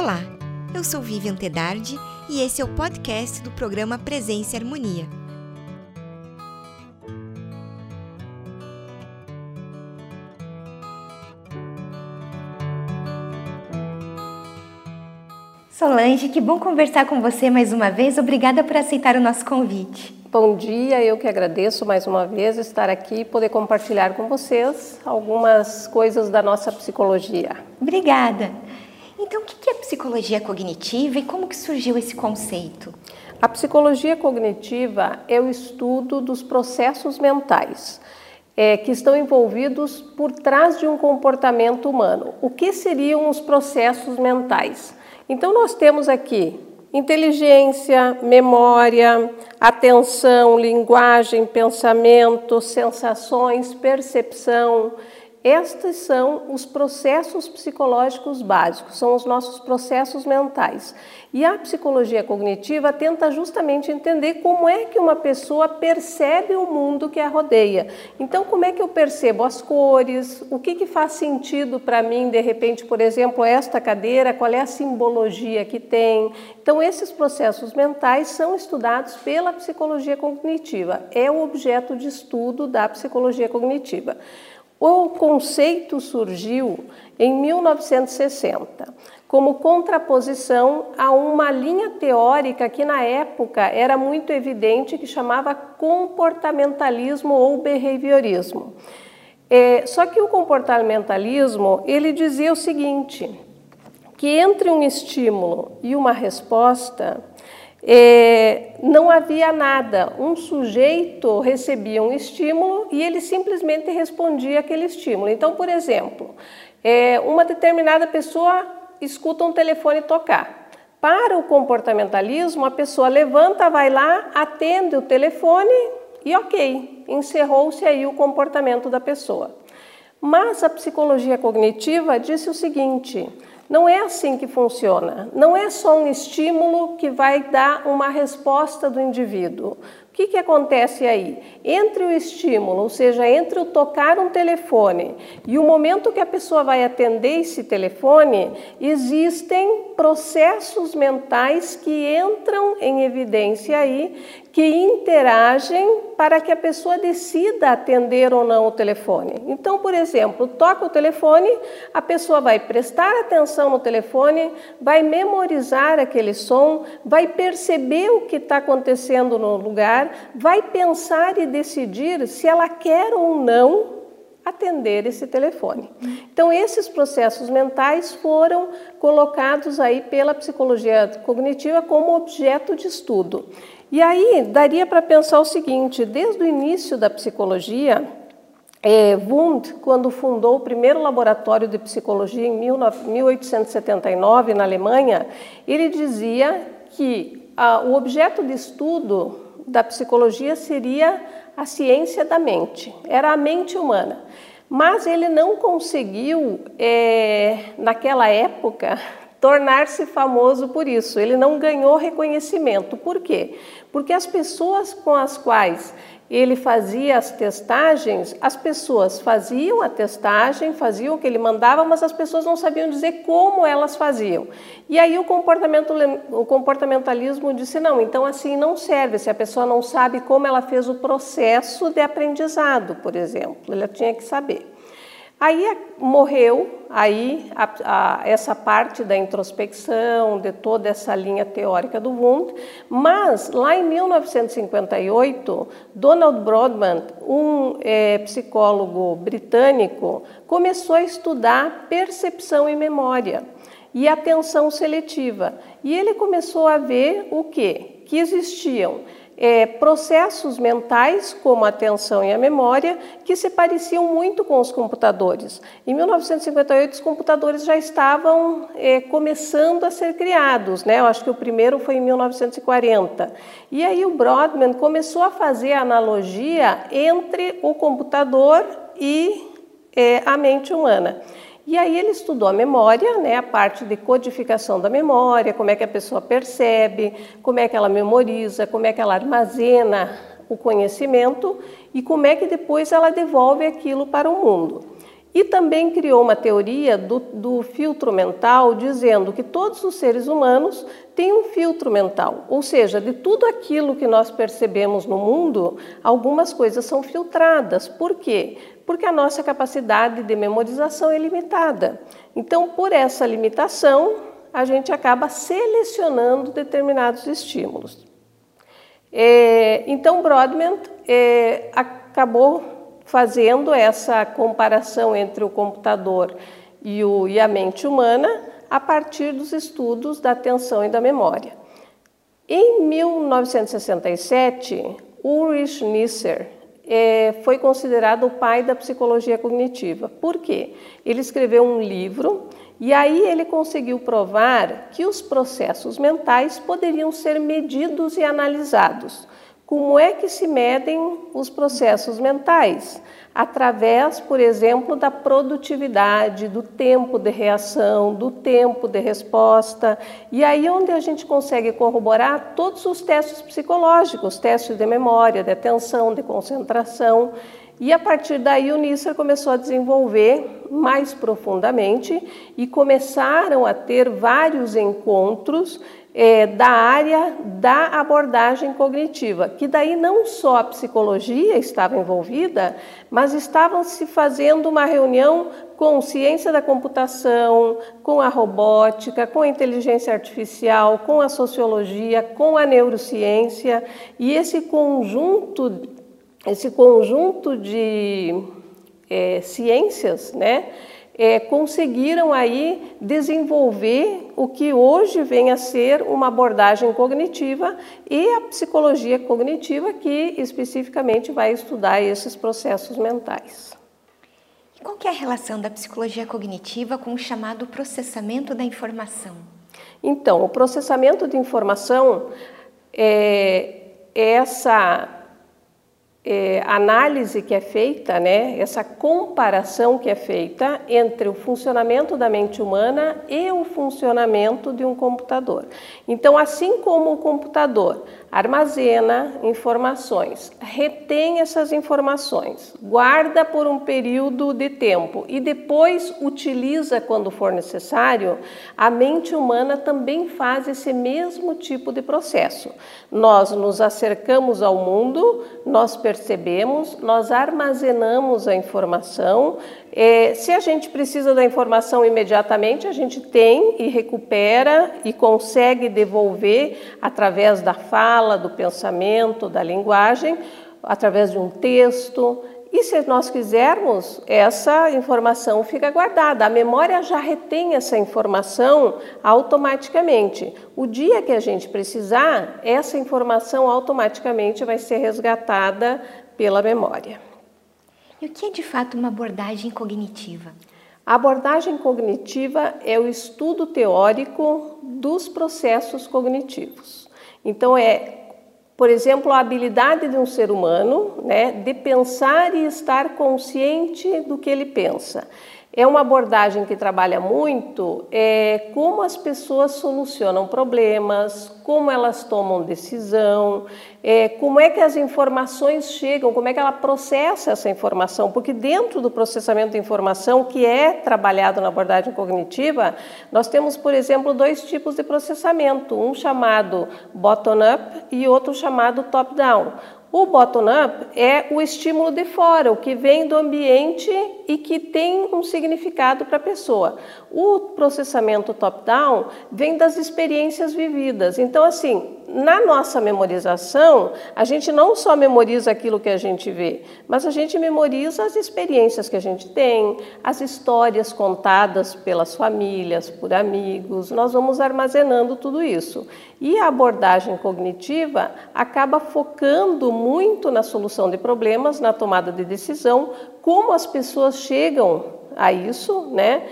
Olá, eu sou Vivian Tedardi e esse é o podcast do programa Presença e Harmonia. Solange, que bom conversar com você mais uma vez. Obrigada por aceitar o nosso convite. Bom dia, eu que agradeço mais uma vez estar aqui e poder compartilhar com vocês algumas coisas da nossa psicologia. Obrigada. Então, o que é psicologia cognitiva e como que surgiu esse conceito? A psicologia cognitiva é o estudo dos processos mentais é, que estão envolvidos por trás de um comportamento humano. O que seriam os processos mentais? Então, nós temos aqui Inteligência, memória, atenção, linguagem, pensamento, sensações, percepção, estes são os processos psicológicos básicos, são os nossos processos mentais. E a psicologia cognitiva tenta justamente entender como é que uma pessoa percebe o mundo que a rodeia. Então, como é que eu percebo as cores, o que, que faz sentido para mim, de repente, por exemplo, esta cadeira, qual é a simbologia que tem. Então, esses processos mentais são estudados pela psicologia cognitiva, é o objeto de estudo da psicologia cognitiva. O conceito surgiu em 1960 como contraposição a uma linha teórica que na época era muito evidente que chamava comportamentalismo ou behaviorismo. É, só que o comportamentalismo ele dizia o seguinte, que entre um estímulo e uma resposta é, não havia nada. Um sujeito recebia um estímulo e ele simplesmente respondia aquele estímulo. Então, por exemplo, é, uma determinada pessoa escuta um telefone tocar. Para o comportamentalismo, a pessoa levanta, vai lá, atende o telefone e ok, encerrou-se aí o comportamento da pessoa. Mas a psicologia cognitiva disse o seguinte: não é assim que funciona. Não é só um estímulo que vai dar uma resposta do indivíduo que, que acontece aí? Entre o estímulo, ou seja, entre o tocar um telefone e o momento que a pessoa vai atender esse telefone, existem processos mentais que entram em evidência aí, que interagem para que a pessoa decida atender ou não o telefone. Então, por exemplo, toca o telefone, a pessoa vai prestar atenção no telefone, vai memorizar aquele som, vai perceber o que está acontecendo no lugar vai pensar e decidir se ela quer ou não atender esse telefone. Então, esses processos mentais foram colocados aí pela psicologia cognitiva como objeto de estudo. E aí daria para pensar o seguinte: desde o início da psicologia, é, Wundt, quando fundou o primeiro laboratório de psicologia em 1879 na Alemanha, ele dizia que ah, o objeto de estudo da psicologia seria a ciência da mente, era a mente humana. Mas ele não conseguiu, é, naquela época, tornar-se famoso por isso. Ele não ganhou reconhecimento. Por quê? Porque as pessoas com as quais ele fazia as testagens, as pessoas faziam a testagem, faziam o que ele mandava, mas as pessoas não sabiam dizer como elas faziam. E aí o, comportamento, o comportamentalismo disse: não, então assim não serve, se a pessoa não sabe como ela fez o processo de aprendizado, por exemplo, ela tinha que saber. Aí morreu aí a, a, essa parte da introspecção, de toda essa linha teórica do Wundt, mas lá em 1958, Donald Broadman, um é, psicólogo britânico, começou a estudar percepção e memória e atenção seletiva. E ele começou a ver o quê? Que existiam é, processos mentais, como a atenção e a memória, que se pareciam muito com os computadores. Em 1958, os computadores já estavam é, começando a ser criados, né? Eu acho que o primeiro foi em 1940. E aí o Brodmann começou a fazer a analogia entre o computador e é, a mente humana. E aí ele estudou a memória, né, a parte de codificação da memória, como é que a pessoa percebe, como é que ela memoriza, como é que ela armazena o conhecimento e como é que depois ela devolve aquilo para o mundo. E também criou uma teoria do, do, filtro mental, dizendo que todos os seres humanos têm um filtro mental, ou seja, de tudo aquilo que nós percebemos no mundo, algumas coisas são filtradas. Por quê? Porque a nossa capacidade de memorização é limitada. Então, por essa limitação, a gente acaba selecionando determinados estímulos. É, então, Brodmann é, acabou fazendo essa comparação entre o computador e, o, e a mente humana a partir dos estudos da atenção e da memória. Em 1967, Ulrich Nisser é, foi considerado o pai da psicologia cognitiva. Por quê? Ele escreveu um livro e aí ele conseguiu provar que os processos mentais poderiam ser medidos e analisados. Como é que se medem os processos mentais? Através, por exemplo, da produtividade, do tempo de reação, do tempo de resposta. E aí onde a gente consegue corroborar todos os testes psicológicos, testes de memória, de atenção, de concentração. E a partir daí o Nisser começou a desenvolver mais profundamente e começaram a ter vários encontros é, da área da abordagem cognitiva, que daí não só a psicologia estava envolvida, mas estavam se fazendo uma reunião com ciência da computação, com a robótica, com a inteligência artificial, com a sociologia, com a neurociência, e esse conjunto, esse conjunto de é, ciências, né? É, conseguiram aí desenvolver o que hoje vem a ser uma abordagem cognitiva e a psicologia cognitiva que especificamente vai estudar esses processos mentais. E qual é a relação da psicologia cognitiva com o chamado processamento da informação? Então, o processamento de informação é essa é, análise que é feita, né, essa comparação que é feita entre o funcionamento da mente humana e o funcionamento de um computador. Então, assim como o computador armazena informações, retém essas informações, guarda por um período de tempo e depois utiliza quando for necessário, a mente humana também faz esse mesmo tipo de processo. Nós nos acercamos ao mundo, nós percebemos, nós armazenamos a informação. É, se a gente precisa da informação imediatamente, a gente tem e recupera e consegue devolver através da fala do pensamento, da linguagem, através de um texto. E se nós quisermos, essa informação fica guardada. A memória já retém essa informação automaticamente. O dia que a gente precisar, essa informação automaticamente vai ser resgatada pela memória. E o que é de fato uma abordagem cognitiva? A abordagem cognitiva é o estudo teórico dos processos cognitivos. Então, é, por exemplo, a habilidade de um ser humano né, de pensar e estar consciente do que ele pensa. É uma abordagem que trabalha muito é, como as pessoas solucionam problemas, como elas tomam decisão, é, como é que as informações chegam, como é que ela processa essa informação, porque dentro do processamento de informação que é trabalhado na abordagem cognitiva, nós temos, por exemplo, dois tipos de processamento, um chamado bottom-up e outro chamado top-down. O bottom-up é o estímulo de fora, o que vem do ambiente e que tem um significado para a pessoa. O processamento top-down vem das experiências vividas. Então, assim, na nossa memorização, a gente não só memoriza aquilo que a gente vê, mas a gente memoriza as experiências que a gente tem, as histórias contadas pelas famílias, por amigos. Nós vamos armazenando tudo isso. E a abordagem cognitiva acaba focando muito na solução de problemas, na tomada de decisão, como as pessoas chegam a isso, né?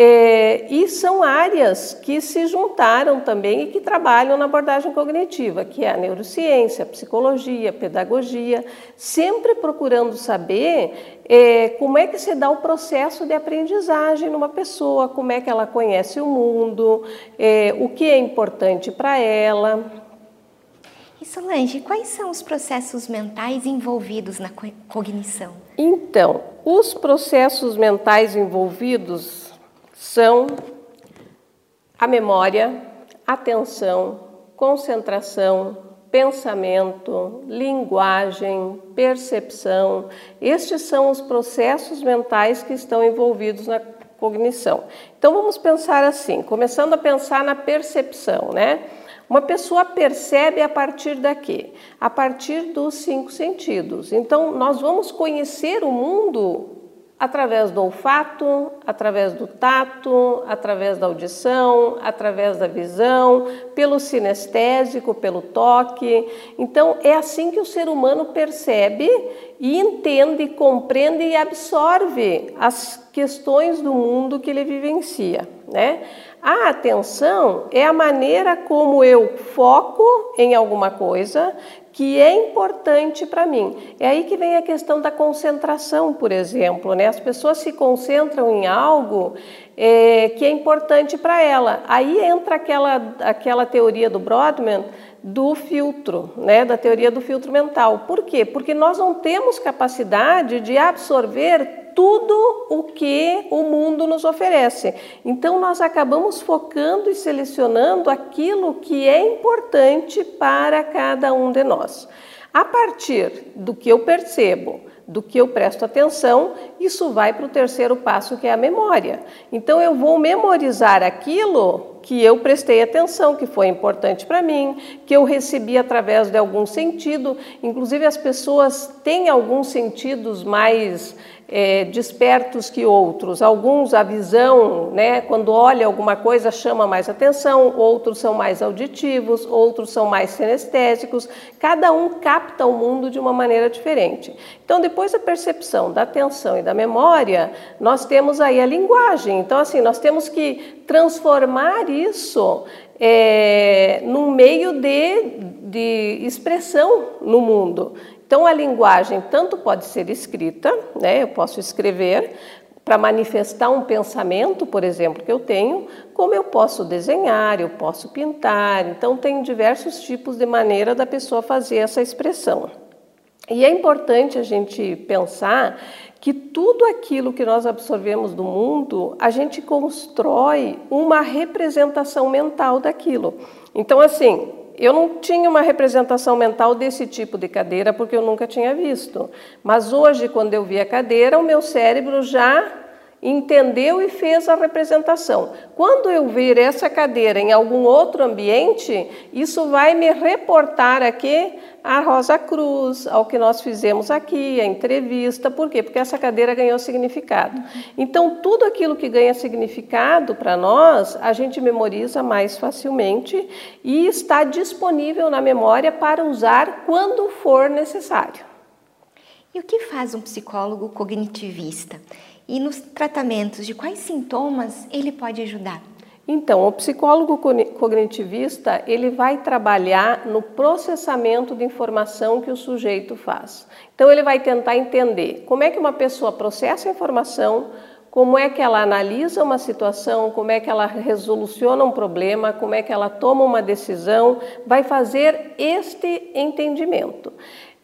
É, e são áreas que se juntaram também e que trabalham na abordagem cognitiva, que é a neurociência, a psicologia, a pedagogia, sempre procurando saber é, como é que se dá o processo de aprendizagem numa pessoa, como é que ela conhece o mundo, é, o que é importante para ela. Solange, quais são os processos mentais envolvidos na cognição? Então, os processos mentais envolvidos são a memória, atenção, concentração, pensamento, linguagem, percepção. Estes são os processos mentais que estão envolvidos na cognição. Então vamos pensar assim, começando a pensar na percepção, né? Uma pessoa percebe a partir daqui, a partir dos cinco sentidos. Então nós vamos conhecer o mundo através do olfato, através do tato, através da audição, através da visão, pelo sinestésico, pelo toque. Então, é assim que o ser humano percebe e entende, compreende e absorve as questões do mundo que ele vivencia, né? A atenção é a maneira como eu foco em alguma coisa que é importante para mim. É aí que vem a questão da concentração, por exemplo. Né? As pessoas se concentram em algo é, que é importante para ela. Aí entra aquela, aquela teoria do Brodmann do filtro, né, da teoria do filtro mental. Por quê? Porque nós não temos capacidade de absorver tudo o que o mundo nos oferece. Então nós acabamos focando e selecionando aquilo que é importante para cada um de nós. A partir do que eu percebo, do que eu presto atenção, isso vai para o terceiro passo, que é a memória. Então eu vou memorizar aquilo que eu prestei atenção, que foi importante para mim, que eu recebi através de algum sentido. Inclusive, as pessoas têm alguns sentidos mais é, despertos que outros. Alguns, a visão, né, quando olha alguma coisa, chama mais atenção, outros são mais auditivos, outros são mais sinestésicos. Cada um capta o mundo de uma maneira diferente. Então, depois da percepção, da atenção e da memória, nós temos aí a linguagem. Então, assim, nós temos que transformar isso é, num meio de, de expressão no mundo. Então, a linguagem tanto pode ser escrita, né, eu posso escrever para manifestar um pensamento, por exemplo, que eu tenho, como eu posso desenhar, eu posso pintar. Então, tem diversos tipos de maneira da pessoa fazer essa expressão. E é importante a gente pensar que tudo aquilo que nós absorvemos do mundo, a gente constrói uma representação mental daquilo. Então, assim, eu não tinha uma representação mental desse tipo de cadeira porque eu nunca tinha visto. Mas hoje, quando eu vi a cadeira, o meu cérebro já entendeu e fez a representação. Quando eu ver essa cadeira em algum outro ambiente, isso vai me reportar aqui a Rosa Cruz, ao que nós fizemos aqui, a entrevista. Por quê? Porque essa cadeira ganhou significado. Então, tudo aquilo que ganha significado para nós, a gente memoriza mais facilmente e está disponível na memória para usar quando for necessário. E o que faz um psicólogo cognitivista? E nos tratamentos, de quais sintomas ele pode ajudar? Então, o psicólogo cognitivista, ele vai trabalhar no processamento de informação que o sujeito faz. Então, ele vai tentar entender como é que uma pessoa processa a informação, como é que ela analisa uma situação, como é que ela resoluciona um problema, como é que ela toma uma decisão, vai fazer este entendimento.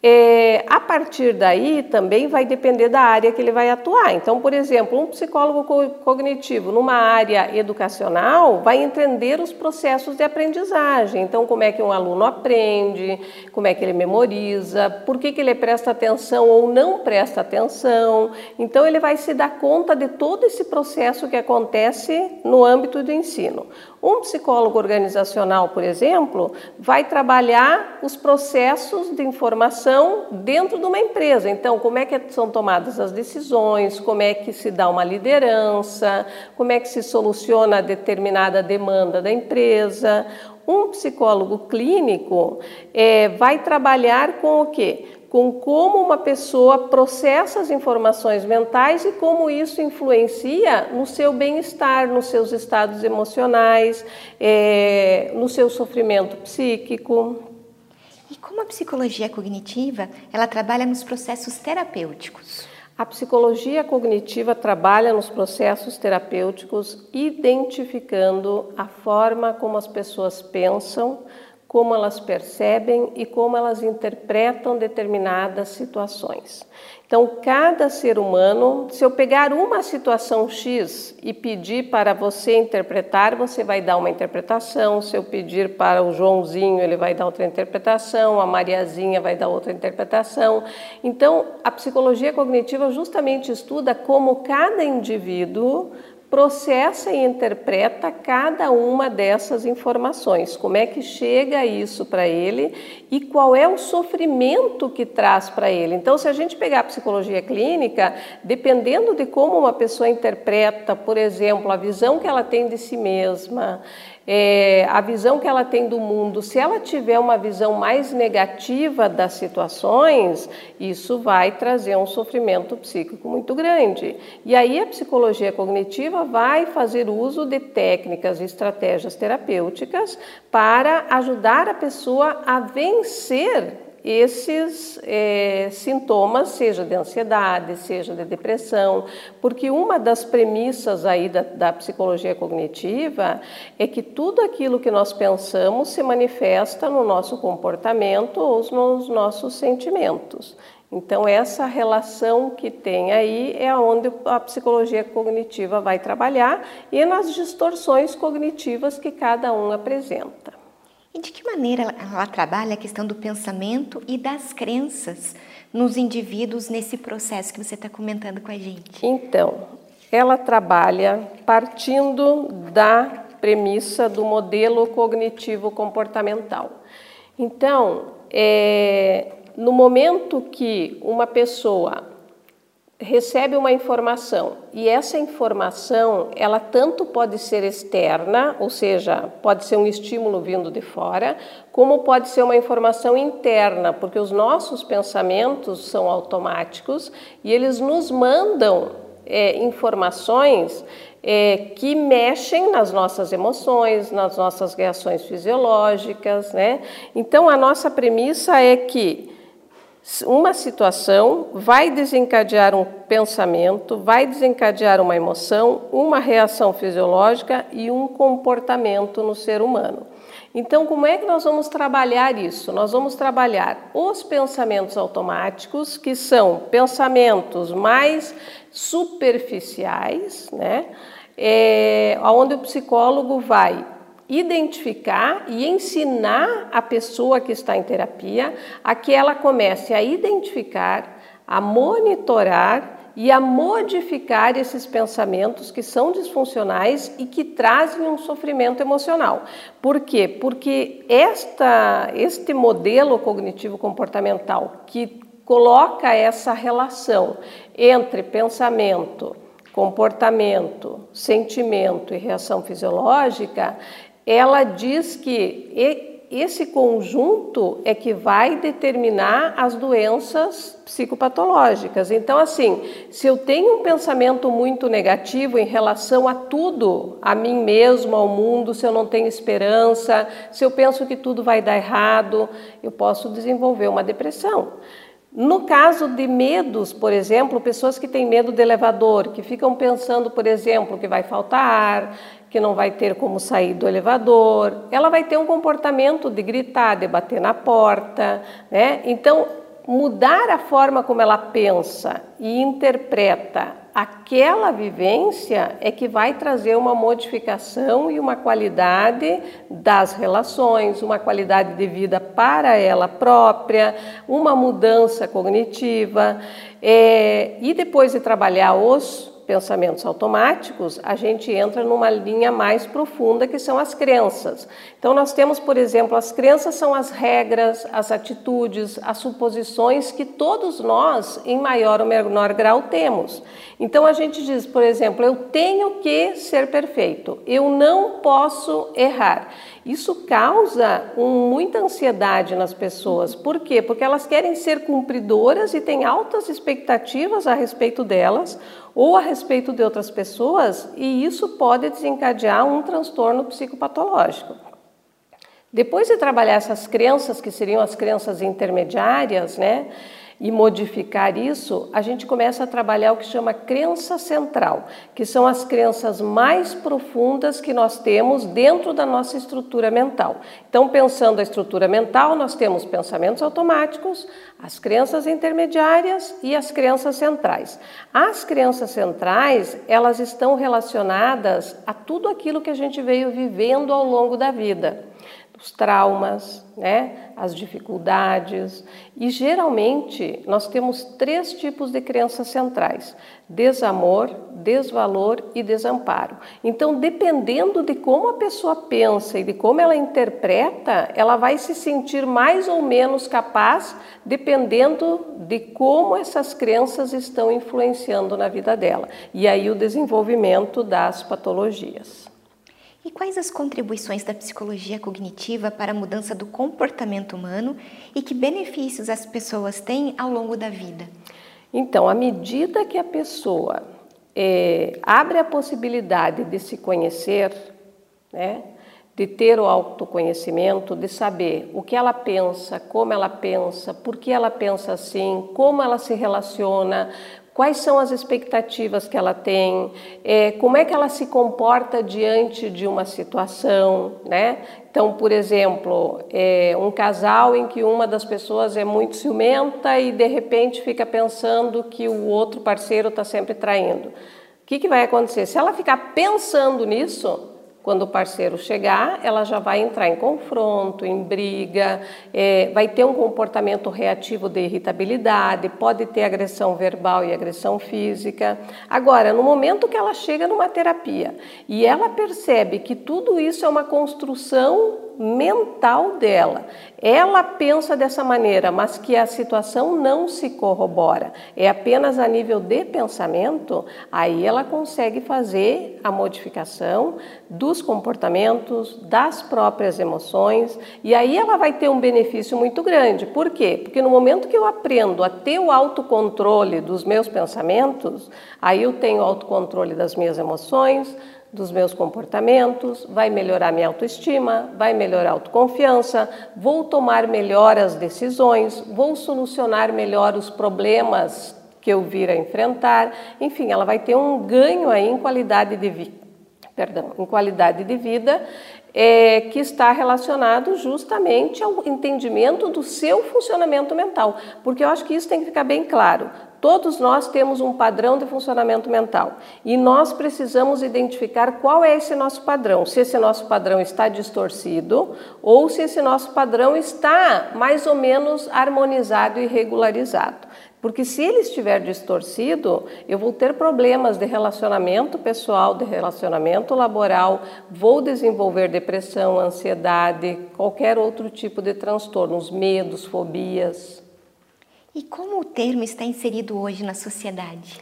É, a partir daí também vai depender da área que ele vai atuar. Então, por exemplo, um psicólogo cognitivo numa área educacional vai entender os processos de aprendizagem. Então, como é que um aluno aprende, como é que ele memoriza, por que, que ele presta atenção ou não presta atenção. Então, ele vai se dar conta de todo esse processo que acontece no âmbito do ensino. Um psicólogo organizacional, por exemplo, vai trabalhar os processos de informação dentro de uma empresa. Então, como é que são tomadas as decisões, como é que se dá uma liderança, como é que se soluciona determinada demanda da empresa. Um psicólogo clínico é, vai trabalhar com o quê? Com como uma pessoa processa as informações mentais e como isso influencia no seu bem-estar, nos seus estados emocionais, é, no seu sofrimento psíquico. E como a psicologia cognitiva, ela trabalha nos processos terapêuticos? A psicologia cognitiva trabalha nos processos terapêuticos identificando a forma como as pessoas pensam, como elas percebem e como elas interpretam determinadas situações. Então, cada ser humano, se eu pegar uma situação X e pedir para você interpretar, você vai dar uma interpretação. Se eu pedir para o Joãozinho, ele vai dar outra interpretação, a Mariazinha vai dar outra interpretação. Então, a psicologia cognitiva justamente estuda como cada indivíduo processa e interpreta cada uma dessas informações, como é que chega isso para ele e qual é o sofrimento que traz para ele. Então, se a gente pegar a psicologia clínica, dependendo de como uma pessoa interpreta, por exemplo, a visão que ela tem de si mesma, é, a visão que ela tem do mundo, se ela tiver uma visão mais negativa das situações, isso vai trazer um sofrimento psíquico muito grande. E aí a psicologia cognitiva vai fazer uso de técnicas e estratégias terapêuticas para ajudar a pessoa a vencer esses é, sintomas, seja de ansiedade, seja de depressão, porque uma das premissas aí da, da, psicologia cognitiva é que tudo aquilo que nós pensamos se manifesta no nosso comportamento ou nos nossos sentimentos. Então, essa relação que tem aí é onde a psicologia cognitiva vai trabalhar e nas distorções cognitivas que cada um apresenta. E de que maneira ela trabalha a questão do pensamento e das crenças nos indivíduos nesse processo que você está comentando com a gente? Então, ela trabalha partindo da premissa do modelo cognitivo comportamental. Então, é, no momento que uma pessoa recebe uma informação e essa informação ela tanto pode ser externa, ou seja, pode ser um estímulo vindo de fora, como pode ser uma informação interna, porque os nossos pensamentos são automáticos e eles nos mandam é, informações é, que mexem nas nossas emoções, nas nossas reações fisiológicas, né? Então a nossa premissa é que uma situação vai desencadear um pensamento, vai desencadear uma emoção, uma reação fisiológica e um comportamento no ser humano. Então, como é que nós vamos trabalhar isso? Nós vamos trabalhar os pensamentos automáticos, que são pensamentos mais superficiais, né? É, onde o psicólogo vai identificar e ensinar a pessoa que está em terapia a que ela comece a identificar, a monitorar e a modificar esses pensamentos que são disfuncionais e que trazem um sofrimento emocional. Por quê? Porque esta, este modelo cognitivo comportamental que coloca essa relação entre pensamento, comportamento, sentimento e reação fisiológica, ela diz que esse conjunto é que vai determinar as doenças psicopatológicas. Então, assim, se eu tenho um pensamento muito negativo em relação a tudo, a mim mesmo, ao mundo, se eu não tenho esperança, se eu penso que tudo vai dar errado, eu posso desenvolver uma depressão. No caso de medos, por exemplo, pessoas que têm medo de elevador, que ficam pensando, por exemplo, que vai faltar ar, que não vai ter como sair do elevador, ela vai ter um comportamento de gritar, de bater na porta, né? Então, mudar a forma como ela pensa e interpreta aquela vivência é que vai trazer uma modificação e uma qualidade das relações, uma qualidade de vida para ela própria, uma mudança cognitiva. É, e depois de trabalhar os pensamentos automáticos, a gente entra numa linha mais profunda que são as crenças. Então nós temos, por exemplo, as crenças são as regras, as atitudes, as suposições que todos nós, em maior ou menor grau, temos. Então a gente diz, por exemplo, eu tenho que ser perfeito, eu não posso errar. Isso causa um, muita ansiedade nas pessoas. Por quê? Porque elas querem ser cumpridoras e têm altas expectativas a respeito delas ou a respeito de outras pessoas, e isso pode desencadear um transtorno psicopatológico. Depois de trabalhar essas crenças, que seriam as crenças intermediárias, né, e modificar isso, a gente começa a trabalhar o que chama crença central, que são as crenças mais profundas que nós temos dentro da nossa estrutura mental. Então, pensando a estrutura mental, nós temos pensamentos automáticos, as crenças intermediárias e as crenças centrais. As crenças centrais, elas estão relacionadas a tudo aquilo que a gente veio vivendo ao longo da vida os traumas, né, as dificuldades. E geralmente nós temos três tipos de crenças centrais: desamor, desvalor e desamparo. Então, dependendo de como a pessoa pensa e de como ela interpreta, ela vai se sentir mais ou menos capaz, dependendo de como essas crenças estão influenciando na vida dela. E aí o desenvolvimento das patologias. E quais as contribuições da psicologia cognitiva para a mudança do comportamento humano e que benefícios as pessoas têm ao longo da vida? Então, à medida que a pessoa é, abre a possibilidade de se conhecer, né, de ter o autoconhecimento, de saber o que ela pensa, como ela pensa, por que ela pensa assim, como ela se relaciona, quais são as expectativas que ela tem, é, como é que ela se comporta diante de uma situação, né? Então, por exemplo, é, um casal em que uma das pessoas é muito ciumenta e de repente fica pensando que o outro parceiro está sempre traindo. O que, que vai acontecer? Se ela ficar pensando nisso, quando o parceiro chegar, ela já vai entrar em confronto, em briga, é, vai ter um comportamento reativo de irritabilidade, pode ter agressão verbal e agressão física. Agora, no momento que ela chega numa terapia e ela percebe que tudo isso é uma construção mental dela. Ela pensa dessa maneira, mas que a situação não se corrobora. É apenas a nível de pensamento, aí ela consegue fazer a modificação dos comportamentos, das próprias emoções, e aí ela vai ter um benefício muito grande. Por quê? Porque no momento que eu aprendo a ter o autocontrole dos meus pensamentos, aí eu tenho autocontrole das minhas emoções, dos meus comportamentos, vai melhorar minha autoestima, vai melhorar a autoconfiança, vou tomar melhor as decisões, vou solucionar melhor os problemas que eu vir a enfrentar. Enfim, ela vai ter um ganho aí em qualidade de vida. Perdão, em qualidade de vida é, que está relacionado justamente ao entendimento do seu funcionamento mental, porque eu acho que isso tem que ficar bem claro. Todos nós temos um padrão de funcionamento mental e nós precisamos identificar qual é esse nosso padrão. Se esse nosso padrão está distorcido ou se esse nosso padrão está mais ou menos harmonizado e regularizado. Porque se ele estiver distorcido, eu vou ter problemas de relacionamento pessoal, de relacionamento laboral, vou desenvolver depressão, ansiedade, qualquer outro tipo de transtornos, medos, fobias. E como o termo está inserido hoje na sociedade?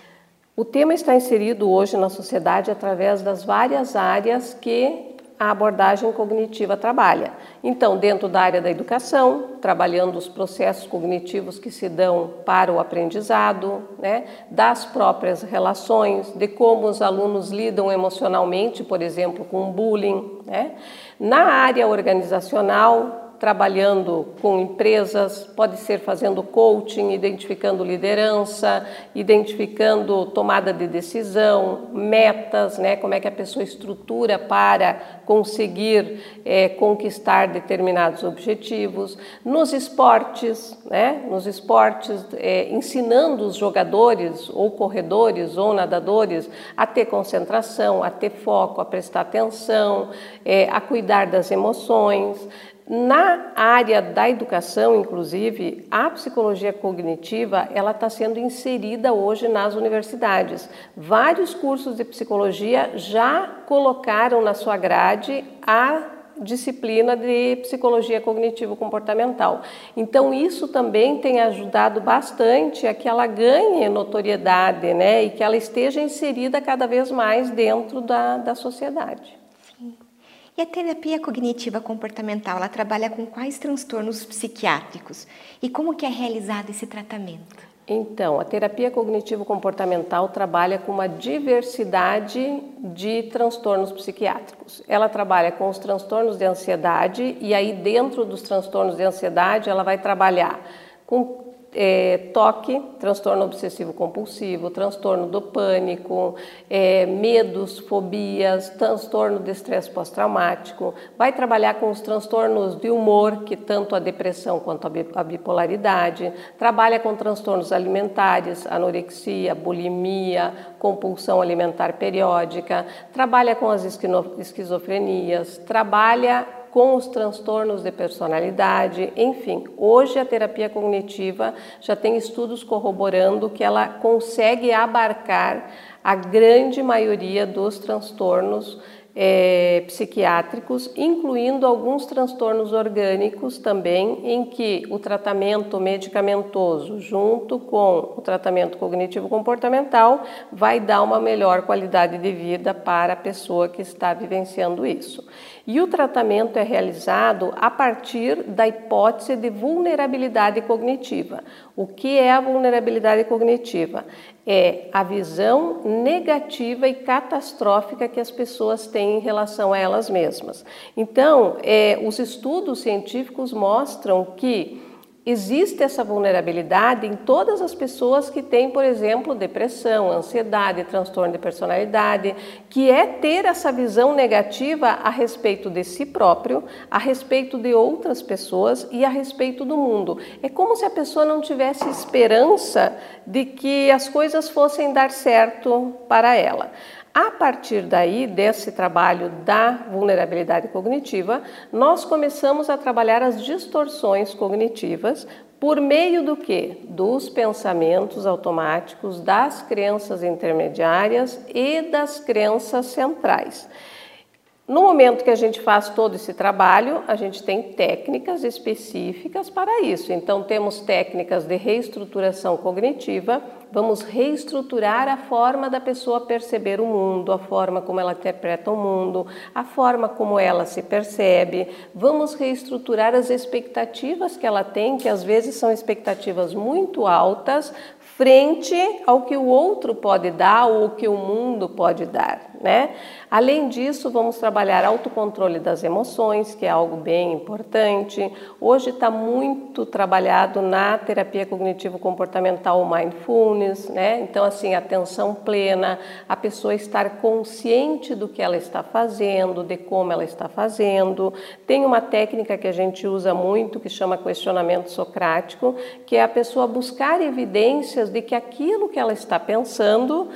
O tema está inserido hoje na sociedade através das várias áreas que a abordagem cognitiva trabalha. Então, dentro da área da educação, trabalhando os processos cognitivos que se dão para o aprendizado, né, das próprias relações, de como os alunos lidam emocionalmente, por exemplo, com bullying. Né. Na área organizacional, trabalhando com empresas, pode ser fazendo coaching, identificando liderança, identificando tomada de decisão, metas, né? Como é que a pessoa estrutura para conseguir é, conquistar determinados objetivos. Nos esportes, né? Nos esportes, é, ensinando os jogadores, ou corredores, ou nadadores, a ter concentração, a ter foco, a prestar atenção, é, a cuidar das emoções. Na área da educação, inclusive, a psicologia cognitiva ela está sendo inserida hoje nas universidades. Vários cursos de psicologia já colocaram na sua grade a disciplina de psicologia cognitivo-comportamental. Então, isso também tem ajudado bastante a que ela ganhe notoriedade né, e que ela esteja inserida cada vez mais dentro da, da sociedade. E a terapia cognitiva comportamental, ela trabalha com quais transtornos psiquiátricos? E como que é realizado esse tratamento? Então, a terapia cognitivo-comportamental trabalha com uma diversidade de transtornos psiquiátricos. Ela trabalha com os transtornos de ansiedade e aí dentro dos transtornos de ansiedade ela vai trabalhar com é, toque, transtorno obsessivo compulsivo, transtorno do pânico, é, medos, fobias, transtorno de estresse pós-traumático. Vai trabalhar com os transtornos de humor, que tanto a depressão quanto a bipolaridade. Trabalha com transtornos alimentares, anorexia, bulimia, compulsão alimentar periódica. Trabalha com as esquizofrenias. Trabalha com os transtornos de personalidade, enfim. Hoje a terapia cognitiva já tem estudos corroborando que ela consegue abarcar a grande maioria dos transtornos é, psiquiátricos, incluindo alguns transtornos orgânicos também, em que o tratamento medicamentoso, junto com o tratamento cognitivo-comportamental, vai dar uma melhor qualidade de vida para a pessoa que está vivenciando isso. E o tratamento é realizado a partir da hipótese de vulnerabilidade cognitiva. O que é a vulnerabilidade cognitiva? É a visão negativa e catastrófica que as pessoas têm em relação a elas mesmas. Então, é, os estudos científicos mostram que existe essa vulnerabilidade em todas as pessoas que têm, por exemplo, depressão, ansiedade, transtorno de personalidade, que é ter essa visão negativa a respeito de si próprio, a respeito de outras pessoas e a respeito do mundo. É como se a pessoa não tivesse esperança de que as coisas fossem dar certo para ela. A partir daí, desse trabalho da vulnerabilidade cognitiva, nós começamos a trabalhar as distorções cognitivas por meio do que? Dos pensamentos automáticos, das crenças intermediárias e das crenças centrais. No momento que a gente faz todo esse trabalho, a gente tem técnicas específicas para isso. Então, temos técnicas de reestruturação cognitiva, vamos reestruturar a forma da pessoa perceber o mundo, a forma como ela interpreta o mundo, a forma como ela se percebe, vamos reestruturar as expectativas que ela tem, que às vezes são expectativas muito altas, frente ao que o outro pode dar ou o que o mundo pode dar, né? Além disso, vamos trabalhar autocontrole das emoções, que é algo bem importante. Hoje está muito trabalhado na terapia cognitivo-comportamental mindfulness, né? Então, assim, atenção plena, a pessoa estar consciente do que ela está fazendo, de como ela está fazendo. Tem uma técnica que a gente usa muito que chama questionamento socrático, que é a pessoa buscar evidências de que aquilo que ela está pensando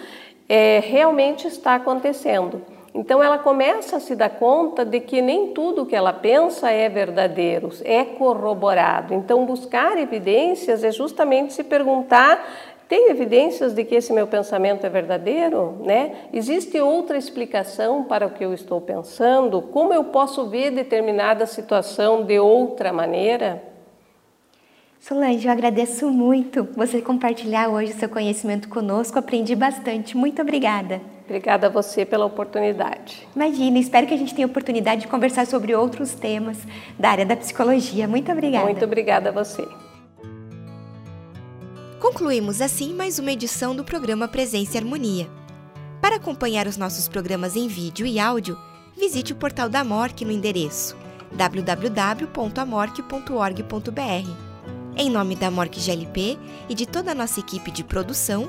é, realmente está acontecendo. Então ela começa a se dar conta de que nem tudo que ela pensa é verdadeiro, é corroborado. Então buscar evidências é justamente se perguntar tem evidências de que esse meu pensamento é verdadeiro, né? Existe outra explicação para o que eu estou pensando? Como eu posso ver determinada situação de outra maneira? Solange, eu agradeço muito você compartilhar hoje seu conhecimento conosco. Aprendi bastante. Muito obrigada. Obrigada a você pela oportunidade. Imagina, espero que a gente tenha oportunidade de conversar sobre outros temas da área da psicologia. Muito obrigada. Muito obrigada a você. Concluímos assim mais uma edição do programa Presença e Harmonia. Para acompanhar os nossos programas em vídeo e áudio, visite o portal da MORC no endereço www.amorc.org.br em nome da Morque GLP e de toda a nossa equipe de produção,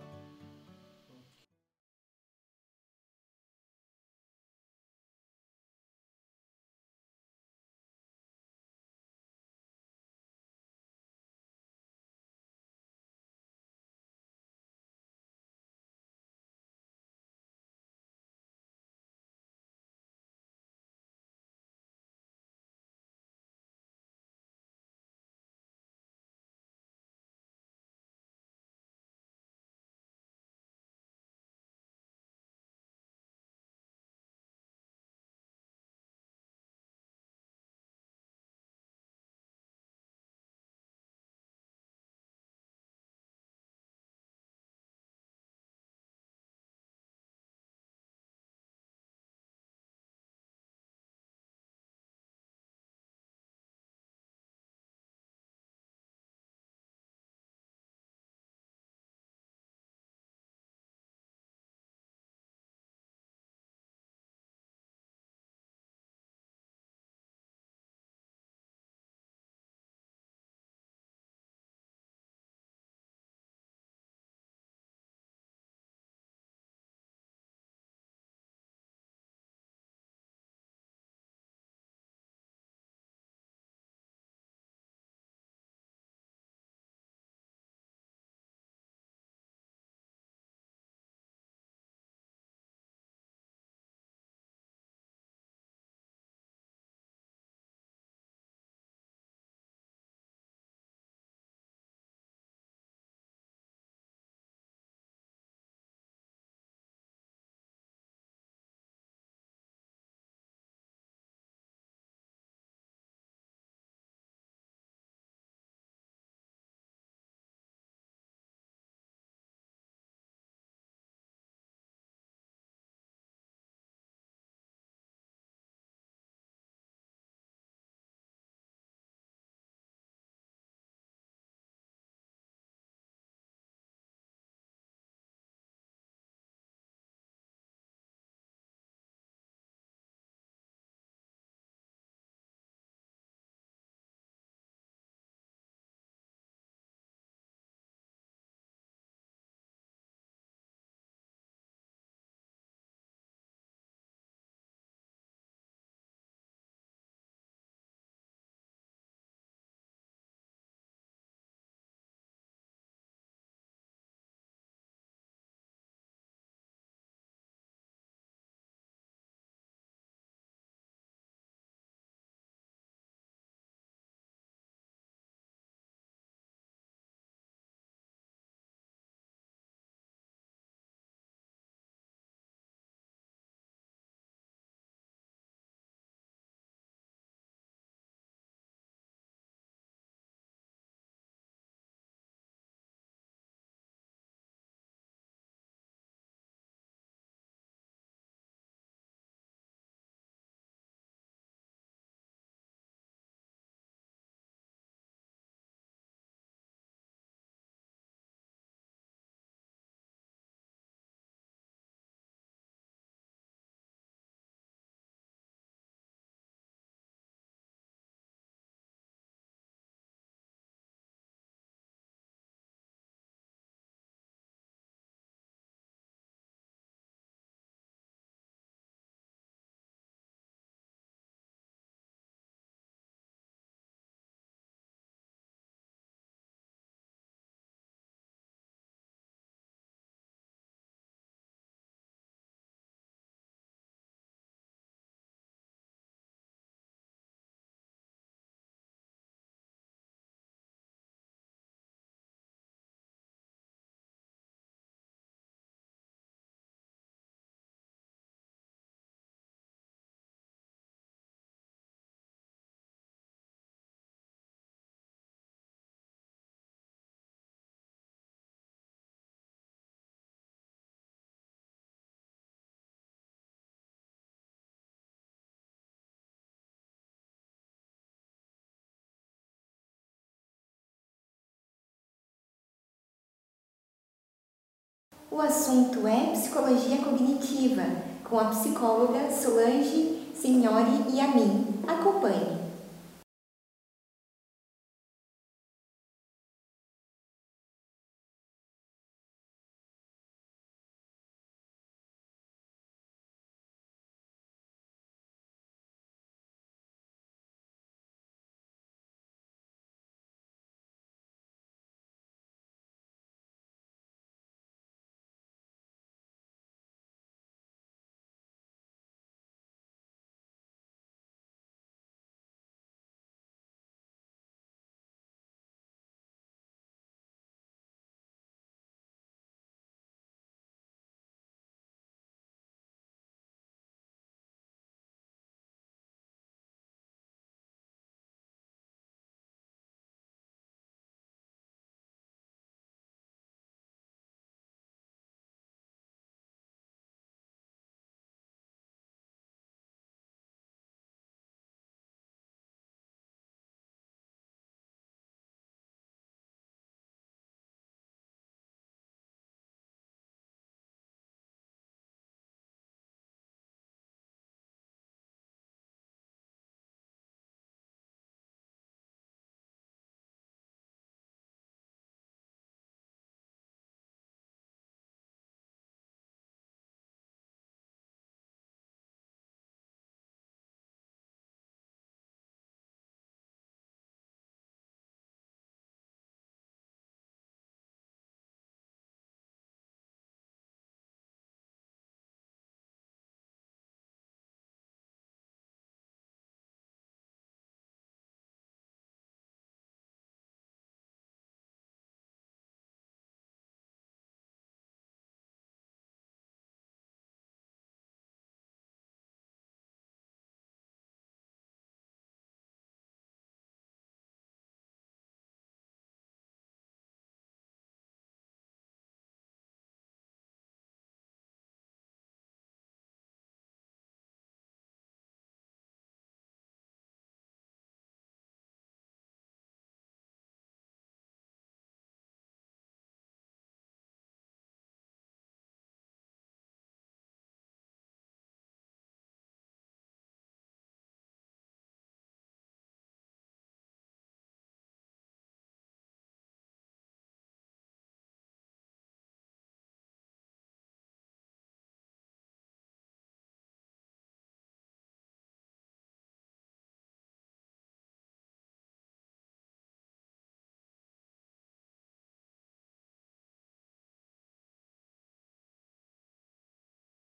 O assunto é psicologia cognitiva, com a psicóloga Solange Signori e a mim. Acompanhe.